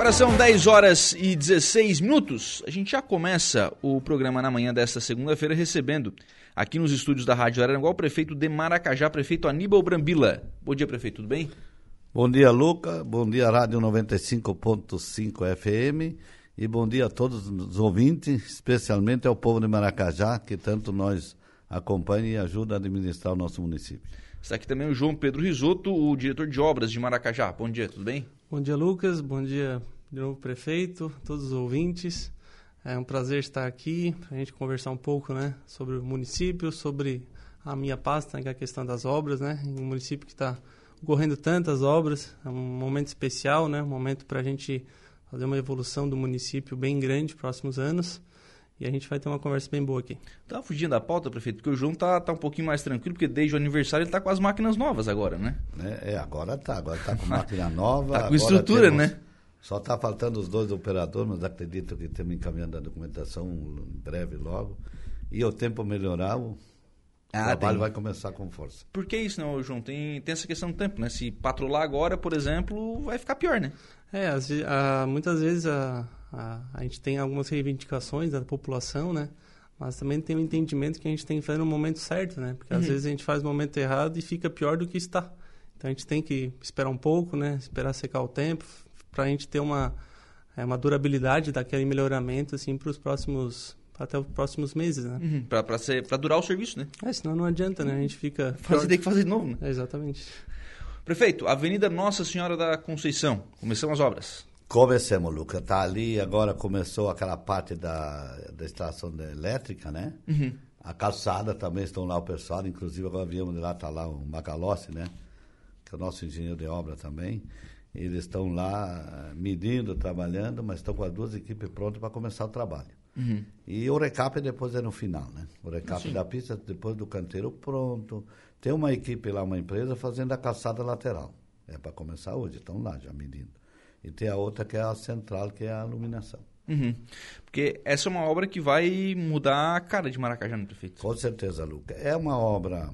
Agora são 10 horas e 16 minutos. A gente já começa o programa na manhã desta segunda-feira recebendo aqui nos estúdios da Rádio Araranguá o prefeito de Maracajá, prefeito Aníbal Brambila. Bom dia, prefeito, tudo bem? Bom dia, Luca. Bom dia, Rádio 95.5 FM. E bom dia a todos os ouvintes, especialmente ao povo de Maracajá, que tanto nós acompanha e ajuda a administrar o nosso município. Está aqui também o João Pedro Risotto, o diretor de obras de Maracajá. Bom dia, tudo bem? Bom dia, Lucas. Bom dia, de novo, prefeito, todos os ouvintes. É um prazer estar aqui para a gente conversar um pouco né, sobre o município, sobre a minha pasta, né, que é a questão das obras. Né, um município que está ocorrendo tantas obras, é um momento especial, né, um momento para a gente fazer uma evolução do município bem grande próximos anos. E a gente vai ter uma conversa bem boa aqui. Tá fugindo da pauta, prefeito, porque o João tá, tá um pouquinho mais tranquilo, porque desde o aniversário ele tá com as máquinas novas agora, né? É, é agora tá, agora tá com máquina nova. tá com estrutura, temos, né? Só tá faltando os dois operadores, mas acredito que estamos encaminhando a documentação em breve logo. E o tempo melhorar, o ah, trabalho tem... vai começar com força. Por que isso, não, João? Tem, tem essa questão do tempo, né? Se patrolar agora, por exemplo, vai ficar pior, né? É, as, a, muitas vezes a, a, a gente tem algumas reivindicações da população, né? Mas também tem o um entendimento que a gente tem que fazer no momento certo, né? Porque uhum. às vezes a gente faz no momento errado e fica pior do que está. Então a gente tem que esperar um pouco, né? Esperar secar o tempo para a gente ter uma é, uma durabilidade daquele melhoramento assim para os próximos até os próximos meses, né? Uhum. Para ser para durar o serviço, né? É, senão não adianta, né? A gente fica fazer tem que fazer de novo, né? É, exatamente. Prefeito, Avenida Nossa Senhora da Conceição. Começamos as obras. Comecemos, Luca. Está ali, agora começou aquela parte da, da estação elétrica, né? Uhum. A calçada também estão lá o pessoal, inclusive agora viemos de lá, está lá o Macalossi, né? Que é o nosso engenheiro de obra também. Eles estão lá medindo, trabalhando, mas estão com as duas equipes prontas para começar o trabalho. Uhum. E o recap depois é no final, né? O recap Sim. da pista depois do canteiro pronto. Tem uma equipe lá, uma empresa, fazendo a calçada lateral. É para começar hoje, estão lá já medindo e tem a outra que é a central, que é a iluminação. Uhum. Porque essa é uma obra que vai mudar a cara de Maracajá, no prefeito? Com certeza, Luca. É uma obra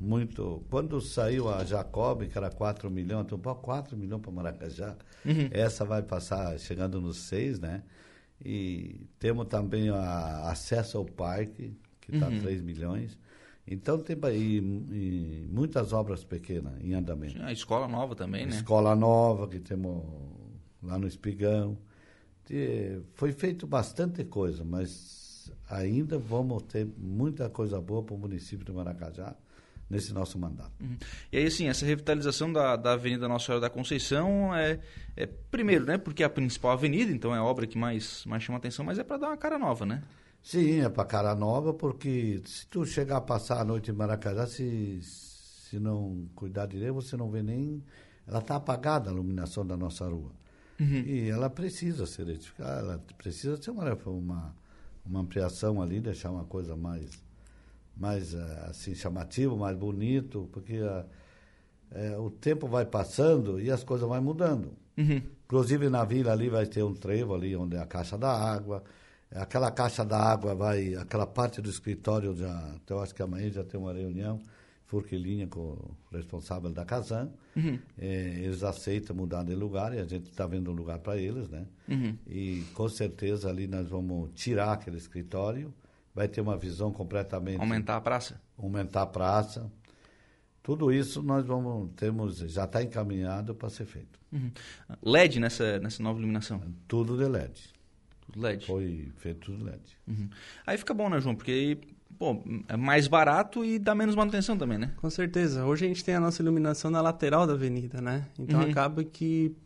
muito. Quando saiu a Jacob, que era 4 milhões, então, 4 milhões para Maracajá, uhum. essa vai passar chegando nos 6, né? E temos também a acesso ao parque, que está uhum. 3 milhões. Então tem e, e muitas obras pequenas em andamento. A escola nova também, né? Escola nova que temos lá no Espigão. Foi feito bastante coisa, mas ainda vamos ter muita coisa boa para o município de Maracajá nesse nosso mandato. Uhum. E aí, assim, essa revitalização da, da Avenida Nossa Senhora da Conceição é, é, primeiro, né, porque é a principal avenida, então é a obra que mais, mais chama atenção, mas é para dar uma cara nova, né? Sim, é para cara nova, porque se tu chegar a passar a noite em Maracajá, se, se não cuidar direito, você não vê nem... Ela está apagada, a iluminação da nossa rua. Uhum. E ela precisa ser retificada, ela precisa ser uma, uma, uma ampliação ali, deixar uma coisa mais, mais eh, assim, chamativa, mais bonito, porque a, é, o tempo vai passando e as coisas vão mudando. Uhum. Inclusive na vila ali vai ter um trevo ali onde é a caixa da água. Aquela caixa da água vai, aquela parte do escritório já, então eu acho que amanhã já tem uma reunião Forquilinha com o responsável da Casan. Uhum. É, eles aceitam mudar de lugar e a gente está vendo um lugar para eles, né? Uhum. E com certeza ali nós vamos tirar aquele escritório, vai ter uma visão completamente... Aumentar a praça? Aumentar a praça. Tudo isso nós vamos, temos, já está encaminhado para ser feito. Uhum. LED nessa, nessa nova iluminação? Tudo de LED. Tudo LED? Foi feito tudo LED. Uhum. Aí fica bom, né, João? Porque aí pô, é mais barato e dá menos manutenção também, né? Com certeza. Hoje a gente tem a nossa iluminação na lateral da avenida, né? Então uhum. acaba que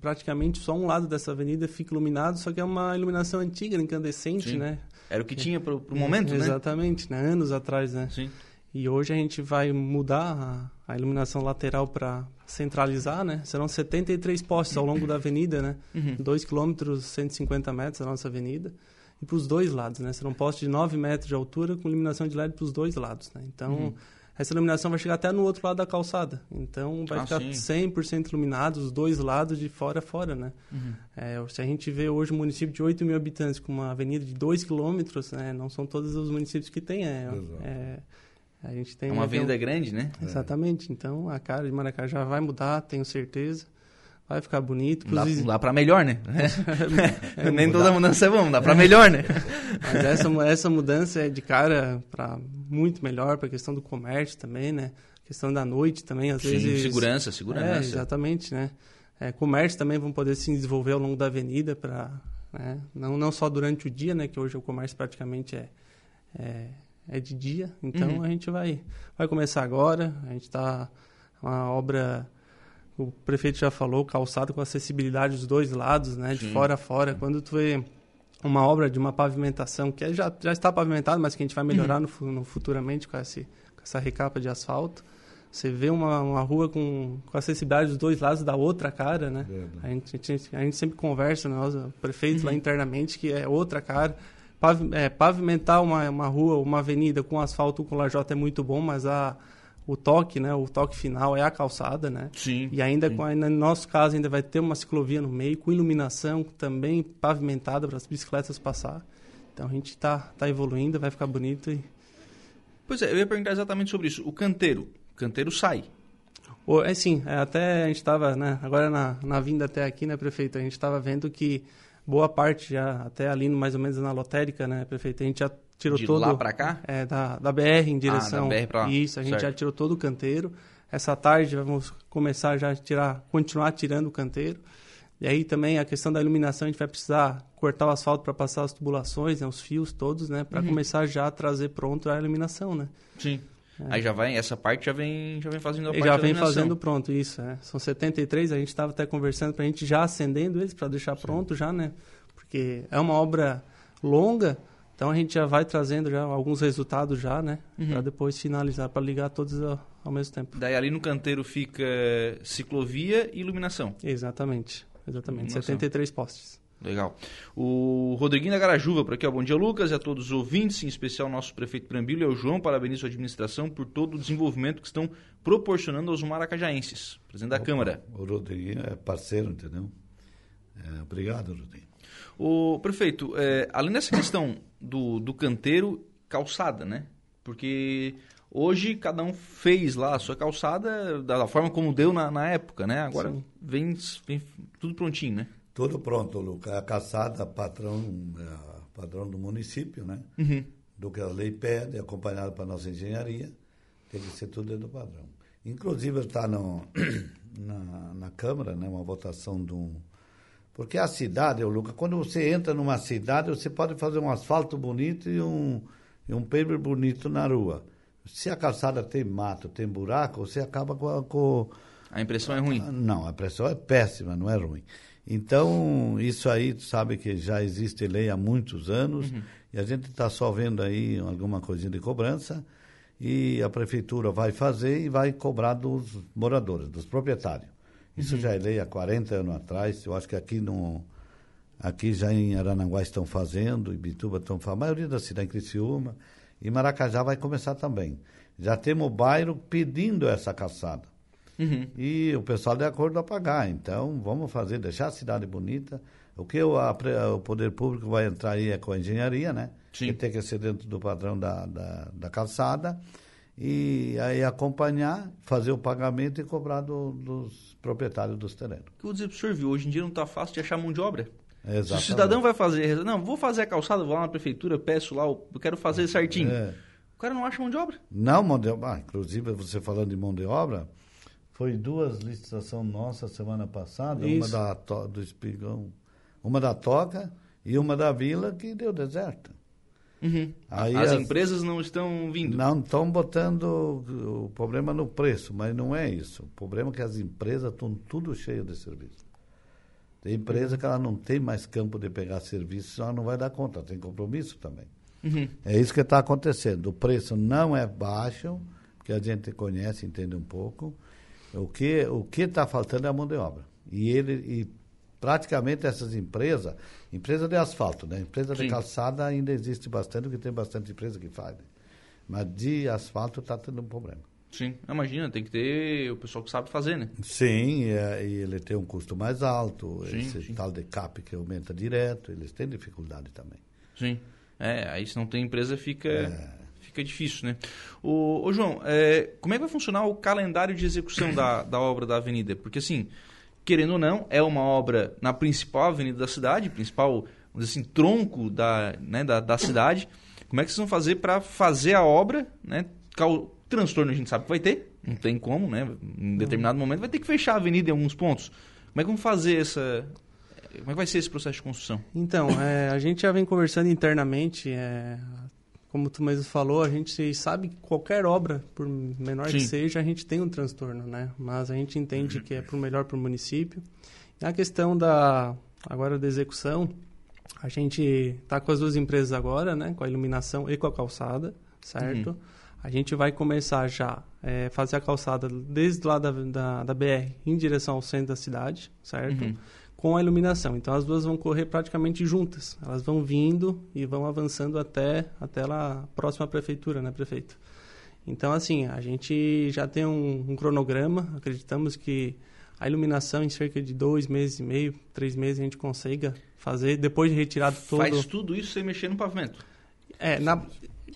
praticamente só um lado dessa avenida fica iluminado, só que é uma iluminação antiga, incandescente, Sim. né? Era o que tinha para o momento, é, né? Exatamente, né? Anos atrás, né? Sim. E hoje a gente vai mudar a, a iluminação lateral para centralizar, né? Serão 73 postes ao longo da avenida, né? Uhum. 2 quilômetros, 150 metros da nossa avenida e para os dois lados, né? Será um poste de 9 metros de altura com iluminação de LED para os dois lados, né? Então, uhum. essa iluminação vai chegar até no outro lado da calçada. Então, vai ah, ficar sim. 100% iluminado, os dois lados de fora a fora, né? Uhum. É, se a gente vê hoje um município de 8 mil habitantes com uma avenida de 2 quilômetros, né? Não são todos os municípios que tem, é... é a gente tem é uma avenida grande, né? Exatamente. Então, a cara de Maracajá vai mudar, tenho certeza vai ficar bonito. Dá, Inclusive, dá pra melhor, né? É, Nem toda mudança é bom, dá pra melhor, né? Mas essa, essa mudança é de cara para muito melhor, para a questão do comércio também, né? questão da noite também, às Sim, vezes... segurança, É, segurança. exatamente, né? É, comércio também vão poder se desenvolver ao longo da avenida para né? não não só durante o dia, né? Que hoje o comércio praticamente é é, é de dia. Então Uhum. a gente vai vai começar agora. A gente está uma obra o prefeito já falou calçado com acessibilidade dos dois lados, né? De Sim. fora a fora. Quando tu vê uma obra de uma pavimentação que é, já já está pavimentado, mas que a gente vai melhorar Uhum. no, no futuramente com esse com essa recapa de asfalto. Você vê uma, uma rua com, com acessibilidade dos dois lados da outra cara, né? A gente, a gente, a gente sempre conversa, nós, o prefeito Uhum. lá internamente, que é outra cara. Pavi- é, pavimentar uma, uma rua, uma avenida com asfalto com lajota é muito bom, mas a, o toque, né? O toque final é a calçada, né? Sim. E ainda, sim. com, no nosso caso, ainda vai ter uma ciclovia no meio, com iluminação também pavimentada para as bicicletas passar. Então a gente tá, tá evoluindo, vai ficar bonito e Pois é, eu ia perguntar exatamente sobre isso. O canteiro. O canteiro sai. O- É sim, é, até a gente estava, né, agora na, na vinda até aqui, né, prefeito, a gente estava vendo que boa parte já, até ali mais ou menos na lotérica, né, prefeito, a gente já tirou De todo... lá pra cá? É, da, da BR em direção... BR pra lá. Isso, a gente Certo. já tirou todo o canteiro. Essa tarde vamos começar já a tirar, continuar tirando o canteiro. E aí também a questão da iluminação, a gente vai precisar cortar o asfalto para passar as tubulações, né, os fios todos, né, Uhum. para começar já a trazer pronto a iluminação, né. Sim. Aí já vai, essa parte já vem, já vem fazendo a parte já da vem fazendo pronto, isso, é. São 73, a gente estava até conversando para a gente já acendendo eles, para deixar pronto já, né? Porque é uma obra longa, então a gente já vai trazendo já alguns resultados já, né? Uhum. Para depois finalizar, para ligar todos ao, ao mesmo tempo. Daí ali no canteiro fica ciclovia e iluminação. Exatamente, exatamente. Iluminação. 73 postes. Legal. O Rodriguinho da Garajuva, por aqui, ó. Bom dia, Lucas, e a todos os ouvintes, em especial o nosso prefeito Brambilo e ao João. Parabenizo a administração por todo o desenvolvimento que estão proporcionando aos maracajaenses. Presidente da Opa, Câmara. O Rodriguinho é parceiro, entendeu? É, obrigado, Rodriguinho. O prefeito, é, além dessa questão do, do canteiro, calçada, né? Porque hoje cada um fez lá a sua calçada da forma como deu na, na época, né? Agora vem, vem tudo prontinho, né? Tudo pronto, Luca. A caçada, patrão, é, padrão do município, né? Uhum. Do que a lei pede, acompanhado para nossa engenharia, tem que ser tudo dentro do padrão. Inclusive está na, na Câmara, né? Uma votação de um... Porque a cidade, Luca, quando você entra numa cidade, você pode fazer um asfalto bonito e um, e um paver bonito na rua. Se a calçada tem mato, tem buraco, você acaba com, a- com A impressão é ruim. Não, a pressão é péssima, não é ruim. Então, isso aí, tu sabe que já existe lei há muitos anos, e a gente está só vendo aí alguma coisinha de cobrança, e a prefeitura vai fazer e vai cobrar dos moradores, dos proprietários. Isso já é lei há 40 anos atrás, eu acho que aqui no, Aqui já em Aranaguá estão fazendo, em Bituba estão fazendo, a maioria da cidade, em Criciúma, e Maracajá vai começar também. Já temos o bairro pedindo essa calçada. Uhum. E o pessoal de acordo a pagar. Então, vamos fazer, deixar a cidade bonita. O que o, a o poder público vai entrar aí é com a engenharia, né? Sim. Que tem que ser dentro do padrão da, da, da calçada. E aí acompanhar, fazer o pagamento e cobrar do- dos proprietários dos terrenos. O que eu vou dizer pro senhor, viu? Hoje em dia não tá fácil de achar mão de obra. Se o Exatamente. cidadão vai fazer, não, vou fazer a calçada, vou lá na prefeitura, peço lá, eu quero fazer certinho. É. O cara não acha mão de obra. Não, mão de obra. Ah, inclusive, você falando de mão de obra, foi duas licitações nossas semana passada, uma Isso. da, to- do Espigão, uma da Toca e uma da Vila, que deu deserto. Aí As as- empresas não estão vindo. Não estão botando o problema no preço, mas não é isso. O problema é que as empresas estão tudo cheio de serviço. Tem empresa que ela não tem mais campo de pegar serviço, ela não vai dar conta, tem compromisso também. Uhum. É isso que está acontecendo. O preço não é baixo, porque a gente conhece, entende um pouco. O que o que está faltando é a mão de obra. E ele e praticamente essas empresas, empresa de asfalto, né? Empresa Sim. de calçada ainda existe bastante, porque tem bastante empresa que faz. né? Mas de asfalto está tendo um problema. Sim, imagina, tem que ter o pessoal que sabe fazer, né? Sim, e, é- e ele tem um custo mais alto, Sim, esse sim. tal de CAP que aumenta direto, eles têm dificuldade também. Sim. É, aí se não tem empresa fica, É. fica difícil, né? Ô, ô João, é, como é que vai funcionar o calendário de execução da, da obra da avenida? Porque assim, querendo ou não, é uma obra na principal avenida da cidade, principal, vamos dizer assim, tronco da, né, da, da cidade. Como é que vocês vão fazer para fazer a obra, né? Cal... Transtorno a gente sabe que vai ter, não tem como, né? Em determinado momento vai ter que fechar a avenida em alguns pontos. Como é que vamos fazer essa... Como é que vai ser esse processo de construção? Então, é, a gente já vem conversando internamente, é, como tu mesmo falou, a gente sabe que qualquer obra, por menor Sim. que seja, a gente tem um transtorno, né? Mas a gente entende que é para o melhor para o município. E a questão da agora da execução, a gente está com as duas empresas agora, né? Com a iluminação e com a calçada, certo? Uhum. A gente vai começar já é, fazer a calçada desde lá da, da, da, BR em direção ao centro da cidade, certo? Uhum. Com a iluminação. Então as duas vão correr praticamente juntas. Elas vão vindo e vão avançando até, até lá próxima à prefeitura, né, prefeito? Então, assim, a gente já tem um, um cronograma. Acreditamos que a iluminação em cerca de dois meses e meio, três meses a gente consiga fazer, depois de retirado todo... Faz tudo isso sem mexer no pavimento? É, na,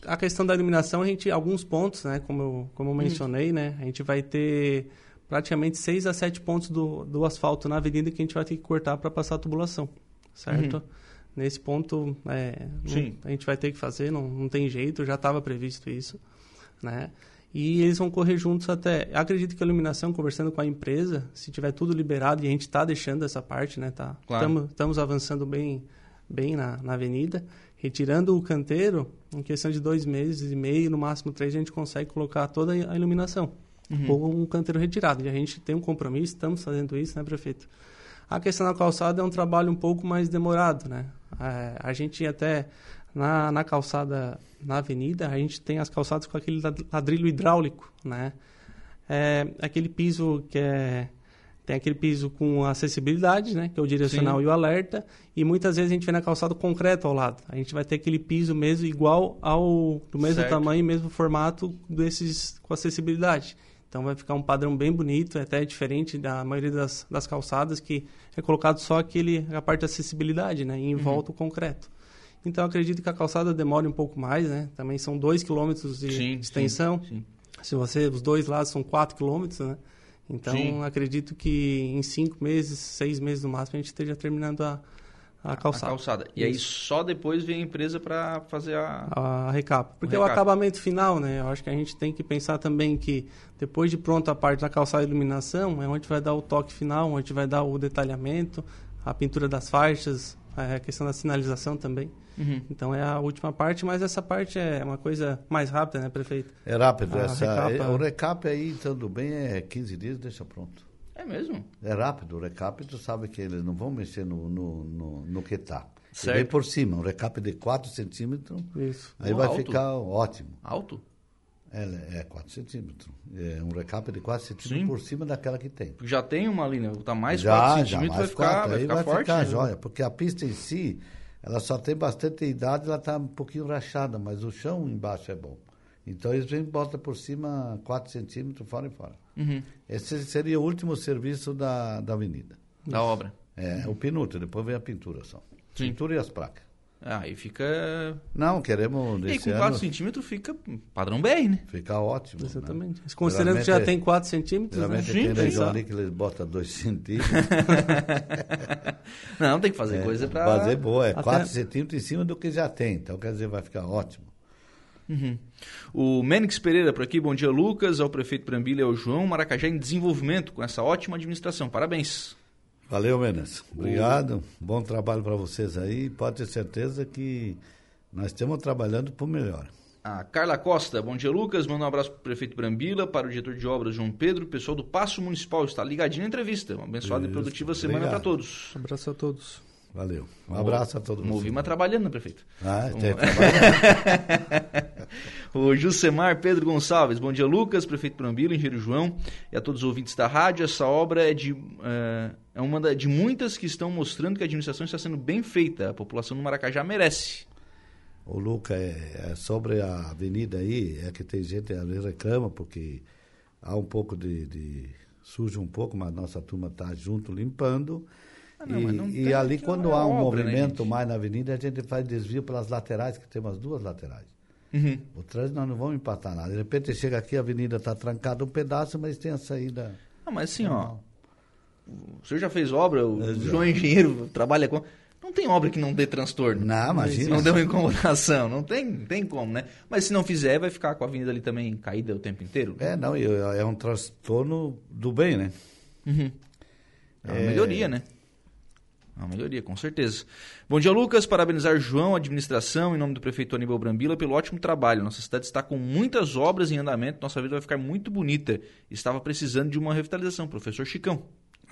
a questão da iluminação, a gente, alguns pontos, né, como eu, como eu mencionei, hum. né, a gente vai ter praticamente seis a sete pontos do, do asfalto na avenida que a gente vai ter que cortar para passar a tubulação, certo? Uhum. Nesse ponto, é, não, a gente vai ter que fazer, não, não tem jeito, já estava previsto isso, né? E eles vão correr juntos até. Acredito que a iluminação, conversando com a empresa, se tiver tudo liberado, e a gente está deixando essa parte, né? Tá, claro. Estamos avançando bem, bem na, na avenida. Retirando o canteiro, em questão de dois meses e meio, no máximo três, a gente consegue colocar toda a iluminação. Uhum. Ou um canteiro retirado. E a gente tem um compromisso, estamos fazendo isso, né, prefeito? A questão da calçada é um trabalho um pouco mais demorado, né? É, a gente até, na, na calçada, na avenida, a gente tem as calçadas com aquele ladrilho hidráulico, né? É, aquele piso que é tem aquele piso com acessibilidade, né, que é o direcional Sim. e o alerta, e muitas vezes a gente vê na calçada concreto ao lado. A gente vai ter aquele piso mesmo igual ao do mesmo certo. tamanho, mesmo formato desses com acessibilidade. Então vai ficar um padrão bem bonito, até diferente da maioria das, das calçadas que é colocado só aquele a parte de acessibilidade, né, e em uhum. volta o concreto. Então acredito que a calçada demore um pouco mais, né? Também são 2 km de sim, extensão. Sim, sim. Se você os dois lados são 4 km, né? Então, acredito que em cinco meses, seis meses no máximo, a gente esteja terminando a, a calçada. A calçada. E aí só depois vem a empresa para fazer a... A recapa. Porque o, recapa. o, acabamento final, né? Eu acho que a gente tem que pensar também que depois de pronta a parte da calçada e iluminação, é onde vai dar o toque final, onde vai dar o detalhamento, a pintura das faixas, a questão da sinalização também. Uhum. Então é a última parte, mas essa parte é uma coisa mais rápida, né, prefeito? É rápido. Essa, recapa... é, o recap aí, tudo bem, é 15 dias, deixa pronto. É mesmo? É rápido. O recap, tu sabe que eles não vão mexer no, no, no, no que está. Vem por cima, um recap de 4 centímetros. Isso. Aí vai alto. ficar ótimo. Alto? É, é 4 centímetros. É um recap de 4 centímetros Sim. por cima daquela que tem. Já tem uma linha, tá mais já, 4 centímetros, vai ficar, 4, vai ficar vai forte. Ficar né? joia, porque a pista em si, ela só tem bastante idade, ela está um pouquinho rachada, mas o chão embaixo é bom. Então eles vêm e botam por cima 4 centímetros fora e fora. Uhum. Esse seria o último serviço da, da avenida. Da obra. É, o pinuto, depois vem a pintura só. Sim. Pintura e as placas. Ah, aí fica. Não, queremos. E com 4 centímetros fica padrão BR, né? Fica ótimo. Né? Exatamente. Né? Considerando que já tem 4 centímetros. Né? tem região ali que eles botam 2 centímetros. não, tem que fazer é, coisa para. Fazer boa, é 4 centímetros em cima do que já tem. Então, quer dizer, vai ficar ótimo. Uhum. O Menix Pereira por aqui, bom dia Lucas, ao prefeito Brambila e ao João Maracajá em desenvolvimento com essa ótima administração. Parabéns. Valeu, Menas. Obrigado. O... Bom trabalho para vocês aí. Pode ter certeza que nós estamos trabalhando por melhor. A Carla Costa, bom dia, Lucas. Manda um abraço para o prefeito Brambila, para o diretor de obras João Pedro, pessoal do Passo Municipal. Está ligadinho na entrevista. Uma abençoada Isso. e produtiva semana para todos. Um abraço a todos. Valeu. Um abraço a todo mundo. Movi, mas trabalhando, prefeito? Ah, tem trabalhando. o Jusemar Pedro Gonçalves. Bom dia, Lucas, prefeito Brambila, engenheiro João e a todos os ouvintes da rádio. Essa obra é de. Uh, é uma de muitas que estão mostrando que a administração está sendo bem feita. A população do Maracajá merece. O Luca, é, é sobre a avenida aí, é que tem gente que reclama porque há um pouco de, de suja um pouco, mas nossa turma está junto limpando. Ah, não, e, e ali quando há um obra, né, movimento né, mais na avenida, a gente faz desvio pelas laterais, que tem umas duas laterais. Uhum. O trânsito nós não vamos empatar nada. De repente chega aqui, a avenida está trancada um pedaço, mas tem a saída. Ah, mas assim, ó o senhor já fez obra, o João é engenheiro, trabalha com. Não tem obra que não dê transtorno. Não, imagina. Não dê uma incomodação. Não tem, não tem como, né? Mas se não fizer, vai ficar com a avenida ali também caída o tempo inteiro? É, não, é um transtorno do bem, né? Uhum. É uma é... melhoria, né? Uma melhoria, com certeza. Bom dia, Lucas. Parabenizar João, administração, em nome do prefeito Aníbal Brambila, pelo ótimo trabalho. Nossa cidade está com muitas obras em andamento, nossa vida vai ficar muito bonita. Estava precisando de uma revitalização. Professor Chicão.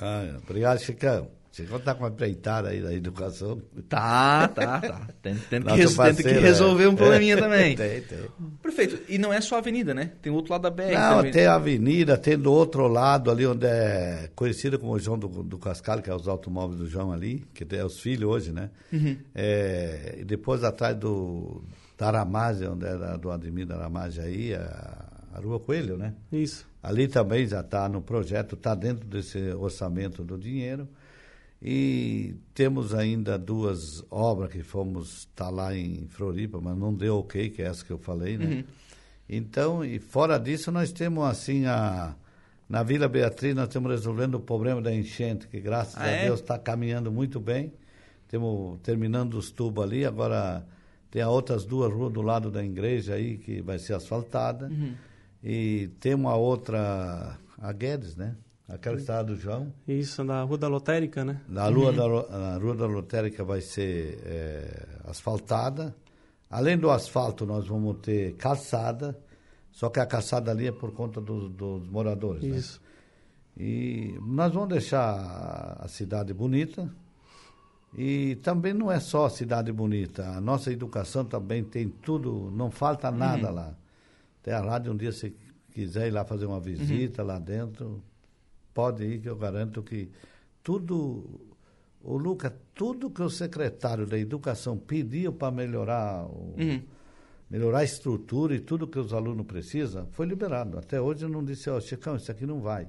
Ah, obrigado, Chicão. Você está com uma empreitada aí da educação. Tá, tá, tá. Tem, tem, que, parceiro, tem que, resolver um probleminha é, também. Tem, tem. Prefeito, e não é só a avenida, né? Tem o outro lado da BR Não, também. tem a avenida, tem do outro lado ali onde é conhecida como o João do, do Cascalho, que é os automóveis do João ali, que é os filhos hoje, né? Uhum. É, e depois atrás do da Aramage, onde era do Ademir da Aramage aí, a, a Rua Coelho, né? Isso. Ali também já está no projeto, está dentro desse orçamento do dinheiro. E temos ainda duas obras que fomos estar tá lá em Floripa, mas não deu ok, que é essa que eu falei, né? Uhum. Então, e fora disso, nós temos assim a. Na Vila Beatriz, nós estamos resolvendo o problema da enchente, que graças ah, a é? Deus está caminhando muito bem. Temos terminando os tubos ali, agora tem as outras duas ruas do lado da igreja aí, que vai ser asfaltada. Uhum. E tem uma outra, a Guedes, né? Aquela que está do João. Isso, na Rua da Lotérica, né? Na Rua, uhum. da, Rua da Lotérica vai ser é, asfaltada. Além do asfalto, nós vamos ter calçada, só que a calçada ali é por conta do, dos moradores. Né? Isso. Né? E nós vamos deixar a cidade bonita. E também não é só a cidade bonita, a nossa educação também tem tudo, não falta nada uhum. lá. Até a rádio, um dia, se quiser ir lá fazer uma visita uhum. lá dentro, pode ir, que eu garanto que tudo, o Luca, tudo que o secretário da Educação pediu para melhorar o, uhum. melhorar a estrutura e tudo que os alunos precisam, foi liberado. Até hoje eu não disse, ó, oh, Chicão, isso aqui não vai.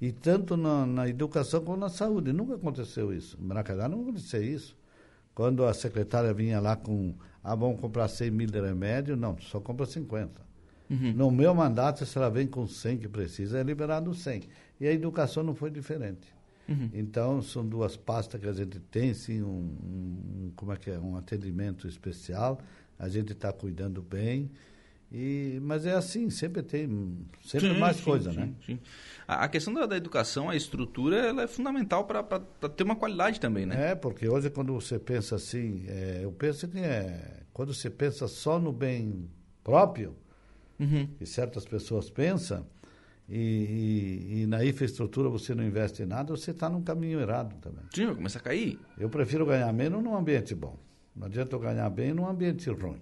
E tanto na, na, educação como na saúde. Nunca aconteceu isso. Em Maracajá não aconteceu isso. Quando a secretária vinha lá com, ah, vamos comprar 100 mil de remédio, não, só compra 50. Uhum. No meu mandato, se ela vem com 100 que precisa, é liberado 100. E a educação não foi diferente. Uhum. Então, são duas pastas que a gente tem, sim, um, um como é que é, um atendimento especial. A gente está cuidando bem. E, mas é assim, sempre tem sempre sim, mais sim, coisa, sim, né? Sim. A, a questão da, da, educação, a estrutura, ela é fundamental para ter uma qualidade também, né? É, porque hoje quando você pensa assim, é, eu penso que é, quando você pensa só no bem próprio, uhum. que certas pessoas pensam, e, e, e, na infraestrutura você não investe em nada, você está num caminho errado também. Sim, começa a cair. Eu prefiro ganhar menos num ambiente bom. Não adianta eu ganhar bem num ambiente ruim.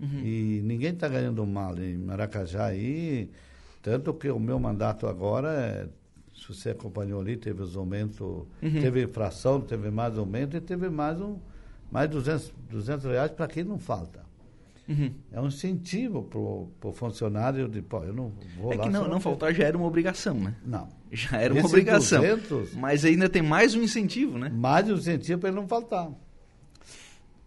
Uhum. E ninguém está ganhando mal em Maracajá aí, tanto que o meu mandato agora é, se você acompanhou ali, teve os aumentos, uhum. teve infração, teve mais aumento e teve mais um mais 200, 200 reais para quem não falta. Uhum. É um incentivo para o funcionário de, pô, eu não vou é lá. É que não, não faltar já era uma obrigação, né? Não. Já era uma Esse obrigação. 200, mas ainda tem mais um incentivo, né? Mais um incentivo para ele não faltar.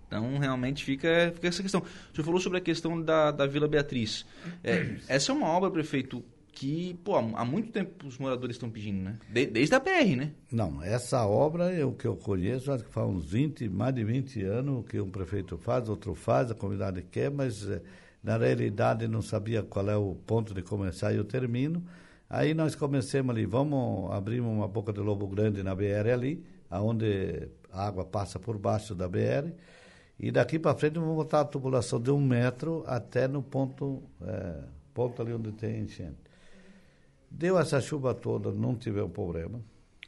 Então, realmente fica, fica essa questão. O senhor falou sobre a questão da, da Vila Beatriz. É, essa é uma obra, prefeito, que, pô, há muito tempo os moradores estão pedindo, né? De, desde a BR, né? Não, essa obra o que eu conheço, acho que faz uns 20, mais de 20 anos que um prefeito faz, outro faz, a comunidade quer, mas eh, na realidade não sabia qual é o ponto de começar e eu termino. Aí nós começamos ali, vamos abrir uma boca de lobo grande na BR ali, aonde a água passa por baixo da BR, e daqui para frente vamos botar a tubulação de um metro até no ponto, é, ponto ali onde tem enchente. Deu essa chuva toda, não tivemos problema.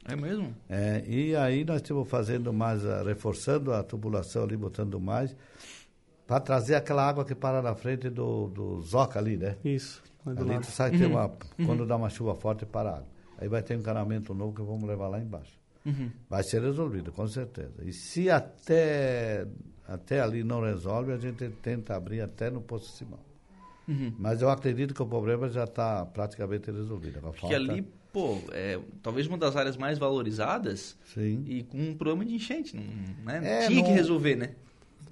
É mesmo? É, e aí nós estamos fazendo mais, uh, reforçando a tubulação ali, botando mais, para trazer aquela água que para na frente do, do Zoca ali, né? Isso. Ali tu sai, uhum. uma, uhum. quando dá uma chuva forte, para a água. Aí vai ter um encanamento novo que vamos levar lá embaixo. Uhum. Vai ser resolvido, com certeza. E se até, até ali não resolve, a gente tenta abrir até no Poço Simão. Uhum. Mas eu acredito que o problema já está praticamente resolvido. Porque falta... ali, pô, é, talvez uma das áreas mais valorizadas Sim. e com um problema de enchente, não, né? É, Tinha não, que resolver, né?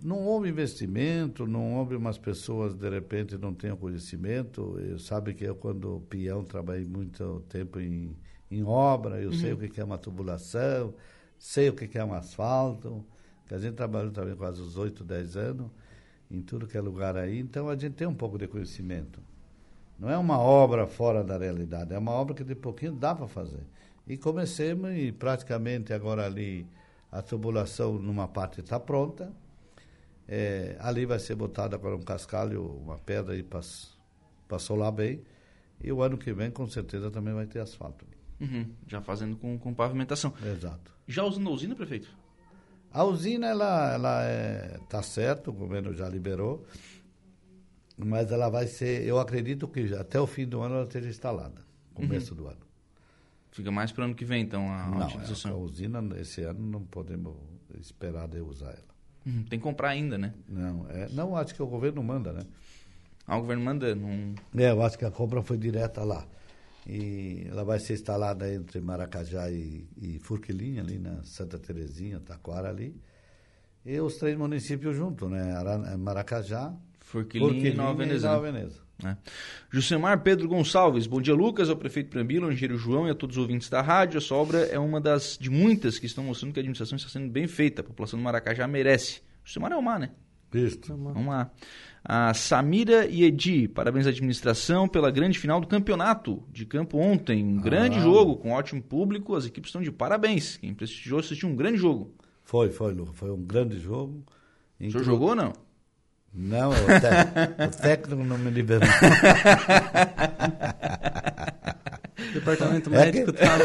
Não houve investimento, não houve umas pessoas, de repente, não tenham conhecimento. Eu, sabe que eu, quando peão, trabalhei muito tempo em, em obra, eu uhum. sei o que é uma tubulação, sei o que é um asfalto, que a gente trabalhou também quase uns 8, 10 anos, em tudo que é lugar aí, então a gente tem um pouco de conhecimento. Não é uma obra fora da realidade, é uma obra que de pouquinho dá para fazer. E comecemos e praticamente agora ali a tubulação numa parte está pronta. É, ali vai ser botada agora um cascalho, uma pedra aí para solar bem. E o ano que vem com certeza também vai ter asfalto. Uhum, já fazendo com, com pavimentação. Exato. Já usando a usina, prefeito? A usina, ela, ela é, tá certo, o governo já liberou, mas ela vai ser, eu acredito que até o fim do ano ela esteja instalada, começo uhum. do ano. Fica mais para o ano que vem, então, a não, utilização? a usina, esse ano, não podemos esperar de usar ela. Uhum, tem que comprar ainda, né? Não, é, não, acho que o governo manda, né? Ah, o governo manda? Não... É, eu acho que a compra foi direta lá. E ela vai ser instalada entre Maracajá e, e Furquilinha, ali na Santa Terezinha, Taquara ali. E os três municípios juntos, né? Maracajá, Furquilinha, Furquilinha e Nova Veneza. E Nova Veneza. É. Jusemar Pedro Gonçalves, bom dia Lucas, ao prefeito Prambilo, ao engenheiro João e a todos os ouvintes da rádio. Essa obra é uma das de muitas que estão mostrando que a administração está sendo bem feita. A população do Maracajá merece. Jusemar é o mar, né? Vamos lá. A Samira e Edi, parabéns à administração pela grande final do campeonato de campo ontem. Um ah. grande jogo, com ótimo público. As equipes estão de parabéns. Quem prestigiou assistiu um grande jogo. Foi, foi, Lucas. Foi um grande jogo. O senhor jogou ou não? Não, o, te... o técnico não me liberou. o departamento médico estava.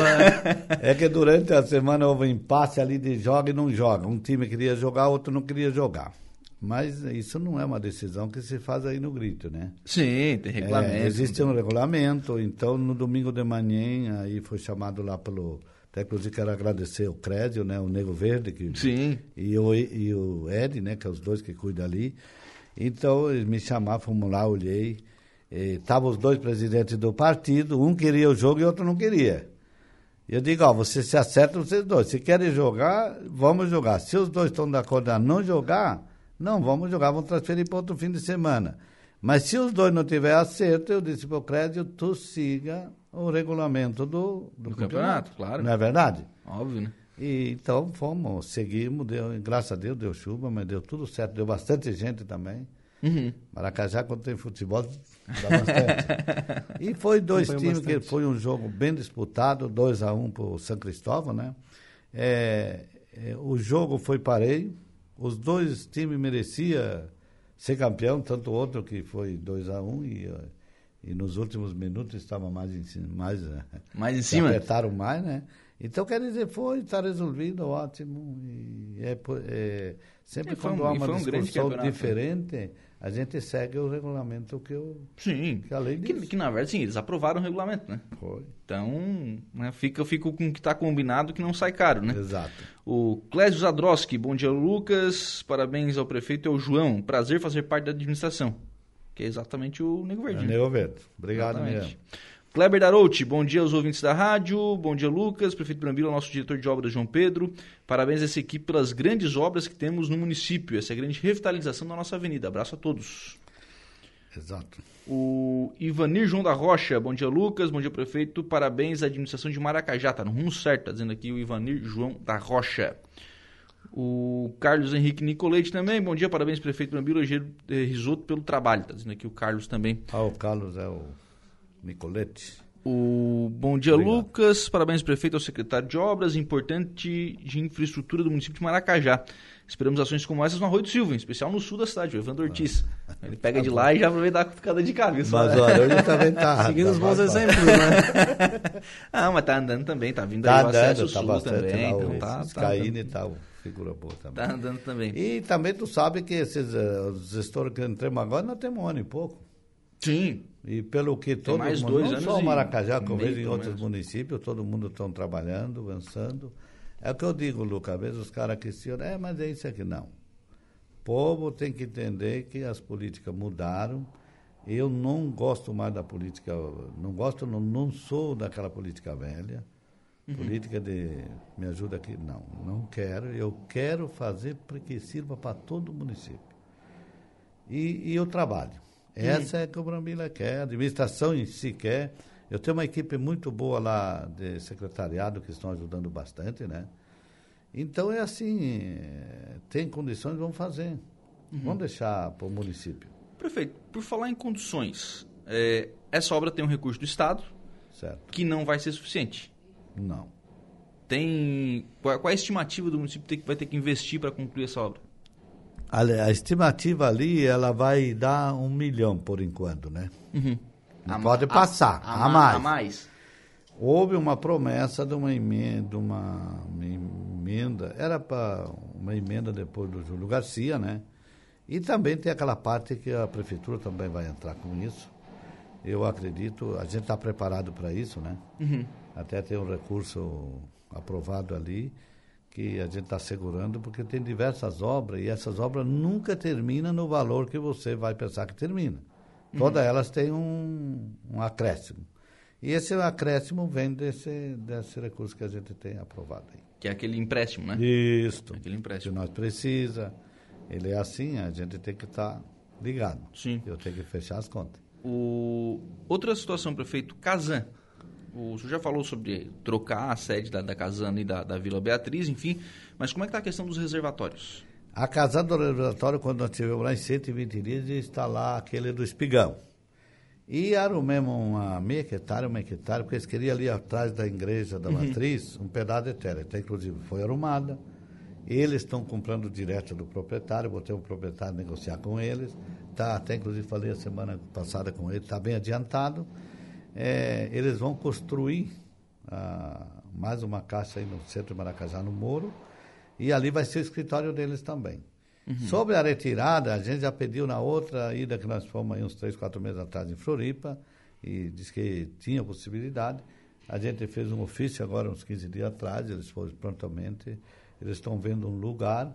É, é que durante a semana houve um impasse ali de joga e não joga. Um time queria jogar, outro não queria jogar. Mas isso não é uma decisão que se faz aí no grito, né? Sim, tem regulamento. É, existe um regulamento, então no domingo de manhã aí foi chamado lá pelo até inclusive quero agradecer o Crédio, né, o Nego Verde que, Sim. E, o, e o Ed, né, que é os dois que cuidam ali. Então, eles me chamaram, fomos lá, olhei. Estavam os dois presidentes do partido, um queria o jogo e outro não queria. E eu digo, ó, você se acerta vocês dois. Se querem jogar, vamos jogar. Se os dois estão de acordo a não jogar, não vamos jogar, vamos transferir para outro fim de semana. Mas se os dois não tiverem acerto, eu disse para o crédito, tu siga o regulamento do, do, do campeonato, campeonato. Claro. Não é verdade? Óbvio, né? E, então fomos, seguimos, deu, graças a Deus deu chuva, mas deu tudo certo, deu bastante gente também. Uhum. Maracajá, quando tem futebol, dá bastante. e foi dois foi times bastante. que foi um jogo bem disputado, 2 a 1 um para o São Cristóvão, né? É, é, o jogo foi pareio, os dois times mereciam ser campeão, tanto o outro que foi 2 a 1 um, e, e nos últimos minutos estava mais em cima. Mais, mais em cima? Apertaram mais, né? Então, quer dizer, foi, está resolvido, ótimo. E é, é sempre e quando um, há uma um discussão né? diferente, a gente segue o regulamento que, eu, sim, que a lei diz. Que, que, na verdade, sim, eles aprovaram o regulamento, né? Foi. Então, né, fica, fica com o que está combinado que não sai caro, né? Exato. O Clésio Zadroski, bom dia, Lucas. Parabéns ao prefeito e ao João. Prazer fazer parte da administração. Que é exatamente o Nego Verde. É né? Nego Verde. Obrigado exatamente. mesmo. Kleber Darouti, bom dia aos ouvintes da rádio, bom dia Lucas, prefeito Brambila, nosso diretor de obras João Pedro. Parabéns a essa equipe pelas grandes obras que temos no município, essa grande revitalização da nossa avenida. Abraço a todos. Exato. O Ivanir João da Rocha, bom dia Lucas, bom dia prefeito, parabéns à administração de Maracajá, tá no rumo certo, tá dizendo aqui o Ivanir João da Rocha. O Carlos Henrique Nicolete também, bom dia, parabéns prefeito Brambila, eh, risoto pelo trabalho, tá dizendo aqui o Carlos também. Ah, o Carlos é o Nicolete. O Bom dia, Obrigado. Lucas. Parabéns, prefeito, ao secretário de Obras, importante de infraestrutura do município de Maracajá. Esperamos ações como essas no Arroio do Silva, em especial no sul da cidade, o Evandro Ortiz. Ele pega tá de lá e já aproveita a ficada de cabeça. Mas olha, hoje também tá. Seguindo os bons exemplos, né? ah, mas tá andando também, tá vindo tá aí o acesso tá sul também. Lá, então tá, tá e tal, figura boa também. Tá andando também. E também tu sabe que esses uh, os gestores que entramos agora, nós temos um ano e pouco. Sim. E pelo que todo mais mundo, dois não só o Maracajá, como vejo em outros menos. municípios, todo mundo estão trabalhando, avançando. É o que eu digo, Lucas, às vezes os caras questionam, é, mas é isso aqui, não. O povo tem que entender que as políticas mudaram. Eu não gosto mais da política, não gosto, não, não sou daquela política velha. Uhum. Política de me ajuda aqui, não, não quero. Eu quero fazer para que sirva para todo o município. E, e eu trabalho. Essa é que o Brambila quer, a administração em si quer. Eu tenho uma equipe muito boa lá de secretariado que estão ajudando bastante, né? Então é assim, é, tem condições, vamos fazer. Uhum. Vamos deixar para o município. Prefeito, por falar em condições, é, essa obra tem um recurso do Estado certo. que não vai ser suficiente. Não. Tem. Qual, qual é a estimativa do município que vai ter que investir para concluir essa obra? A, a, estimativa ali, ela vai dar um milhão por enquanto, né? Uhum. Não a, pode passar, a, a, mais. a mais. Houve uma promessa de uma emenda, uma, uma emenda, era para uma emenda depois do Júlio Garcia, né? E também tem aquela parte que a prefeitura também vai entrar com isso. Eu acredito, a gente está preparado para isso, né? Uhum. Até tem um recurso aprovado ali que a gente está segurando, porque tem diversas obras e essas obras nunca terminam no valor que você vai pensar que termina. Uhum. Todas elas têm um, um acréscimo. E esse acréscimo vem desse, desse recurso que a gente tem aprovado aí. Que é aquele empréstimo, né? Isso. Aquele empréstimo. Que nós precisa. Ele é assim, a gente tem que estar tá ligado. Sim. Eu tenho que fechar as contas. O... Outra situação, prefeito, Casan. O senhor já falou sobre trocar a sede da, da Casan e da, da Vila Beatriz, enfim. Mas como é que está a questão dos reservatórios? A Casan do reservatório, quando nós tivemos lá em 120 dias, está lá aquele do Espigão. E era o mesmo uma meia hectare, uma hectare, porque eles queriam ali atrás da igreja da uhum. matriz um pedaço de terra. Então, inclusive, foi arrumada. Eles estão comprando direto do proprietário, botei o proprietário negociar com eles. Tá, até inclusive falei a semana passada com ele, está bem adiantado. É, eles vão construir ah, mais uma caixa aí no centro de Maracajá, no Moro, e ali vai ser o escritório deles também. Uhum. Sobre a retirada, a gente já pediu na outra ida que nós fomos aí uns três, quatro meses atrás em Floripa, e disse que tinha possibilidade. A gente fez um ofício agora, uns 15 dias atrás, eles foram prontamente. Eles estão vendo um lugar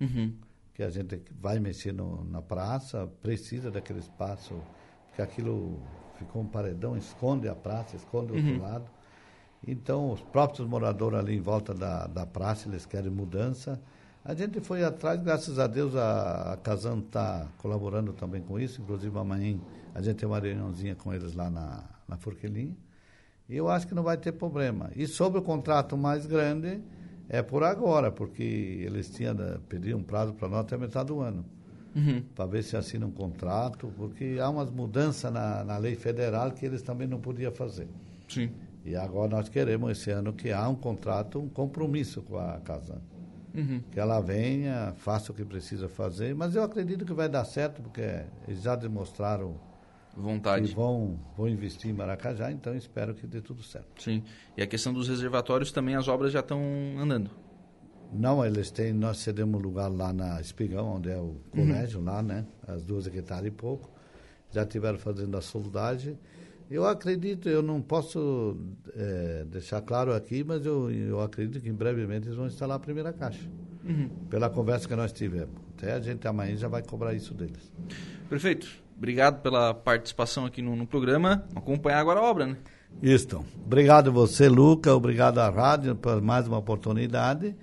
uhum. que a gente vai mexer no, na praça, precisa daquele espaço, porque aquilo ficou um paredão, esconde a praça, esconde o uhum. outro lado. Então, os próprios moradores ali em volta da, da praça, eles querem mudança. A gente foi atrás, graças a Deus a, a Casan está colaborando também com isso, inclusive amanhã a gente tem uma reuniãozinha com eles lá na, na Forquelinha. E eu acho que não vai ter problema. E sobre o contrato mais grande, é por agora, porque eles tinham pedido um prazo para nós até metade do ano. Uhum. Para ver se assina um contrato, porque há umas mudanças na, na lei federal que eles também não podiam fazer. Sim. E agora nós queremos esse ano que há um contrato, um compromisso com a Casan Uhum. Que ela venha, faça o que precisa fazer, mas eu acredito que vai dar certo, porque eles já demonstraram vontade. que vão, vão investir em Maracajá, então espero que dê tudo certo. Sim. E a questão dos reservatórios também, as obras já estão andando. Não, eles têm, nós cedemos lugar lá na Espigão, onde é o colégio uhum. lá, né? As duas hectares e pouco. Já tiveram fazendo a soldagem. Eu acredito, eu não posso é, deixar claro aqui, mas eu, eu acredito que em brevemente eles vão instalar a primeira caixa. Uhum. Pela conversa que nós tivemos. Até a gente amanhã já vai cobrar isso deles. Perfeito. Obrigado pela participação aqui no, no programa. Acompanhar agora a obra, né? Isso. Obrigado você, Luca. Obrigado à rádio por mais uma oportunidade.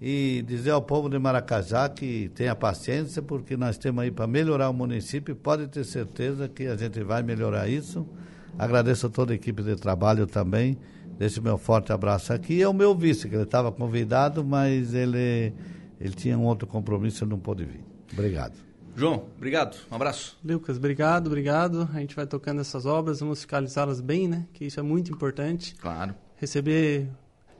E dizer ao povo de Maracajá que tenha paciência, porque nós temos aí para melhorar o município. Pode ter certeza que a gente vai melhorar isso. Agradeço a toda a equipe de trabalho também. Deixo meu forte abraço aqui. É o meu vice, que ele estava convidado, mas ele, ele tinha um outro compromisso e não pôde vir. Obrigado. João, obrigado. Um abraço. Lucas, obrigado, obrigado. A gente vai tocando essas obras, vamos fiscalizá-las bem, né? Que isso é muito importante. Claro. Receber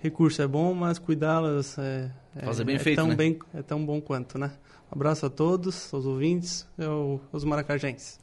recurso é bom, mas cuidá-las é, é, Fazer bem é feito, tão né? bem, é tão bom quanto, né? Um abraço a todos, aos ouvintes e aos maracajenses.